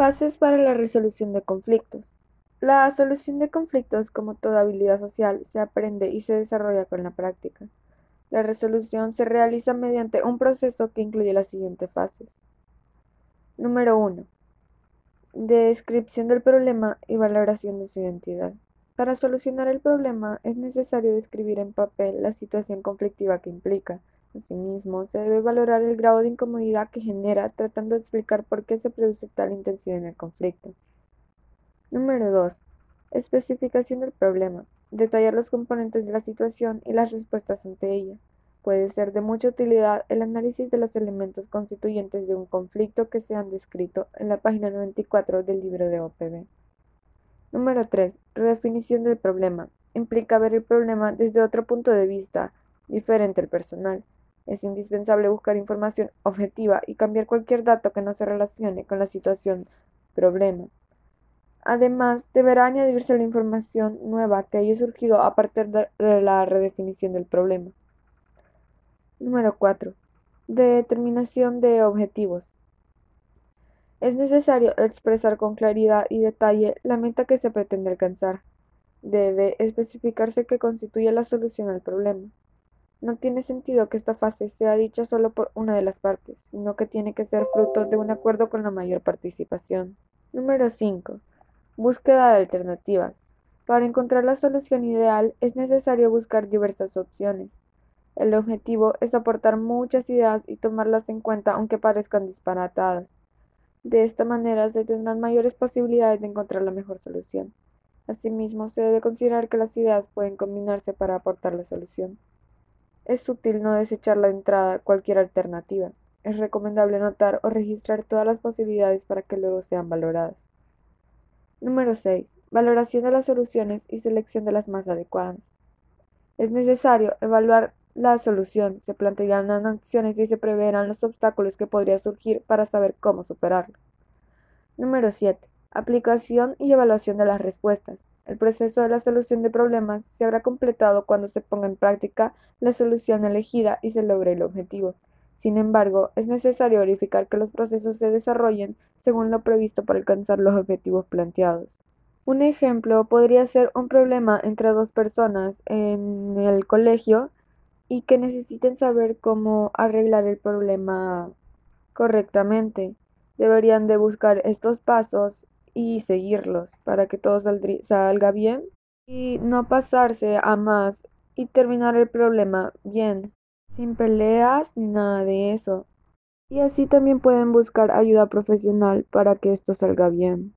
Fases para la resolución de conflictos. La solución de conflictos, como toda habilidad social, se aprende y se desarrolla con la práctica. La resolución se realiza mediante un proceso que incluye las siguientes fases. Número 1. Descripción del problema y valoración de su identidad. Para solucionar el problema es necesario describir en papel la situación conflictiva que implica. Asimismo, se debe valorar el grado de incomodidad que genera tratando de explicar por qué se produce tal intensidad en el conflicto. Número 2. Especificación del problema. Detallar los componentes de la situación y las respuestas ante ella. Puede ser de mucha utilidad el análisis de los elementos constituyentes de un conflicto que se han descrito en la página 94 del libro de OPB. Número 3. Redefinición del problema. Implica ver el problema desde otro punto de vista, diferente al personal. Es indispensable buscar información objetiva y cambiar cualquier dato que no se relacione con la situación problema. Además, deberá añadirse la información nueva que haya surgido a partir de la redefinición del problema. Número 4. Determinación de objetivos. Es necesario expresar con claridad y detalle la meta que se pretende alcanzar. Debe especificarse qué constituye la solución al problema. No tiene sentido que esta fase sea dicha solo por una de las partes, sino que tiene que ser fruto de un acuerdo con la mayor participación. Número 5. Búsqueda de alternativas. Para encontrar la solución ideal es necesario buscar diversas opciones. El objetivo es aportar muchas ideas y tomarlas en cuenta aunque parezcan disparatadas. De esta manera se tendrán mayores posibilidades de encontrar la mejor solución. Asimismo, se debe considerar que las ideas pueden combinarse para aportar la solución. Es útil no desechar la entrada cualquier alternativa. Es recomendable anotar o registrar todas las posibilidades para que luego sean valoradas. Número 6. Valoración de las soluciones y selección de las más adecuadas. Es necesario evaluar la solución, se plantearán acciones y se preverán los obstáculos que podrían surgir para saber cómo superarlo. Número 7. Aplicación y evaluación de las respuestas. El proceso de la solución de problemas se habrá completado cuando se ponga en práctica la solución elegida y se logre el objetivo. Sin embargo, es necesario verificar que los procesos se desarrollen según lo previsto para alcanzar los objetivos planteados. Un ejemplo podría ser un problema entre dos personas en el colegio y que necesiten saber cómo arreglar el problema correctamente. Deberían de buscar estos pasos y seguirlos para que todo salga bien y no pasarse a más y terminar el problema bien, sin peleas ni nada de eso. Y así también pueden buscar ayuda profesional para que esto salga bien.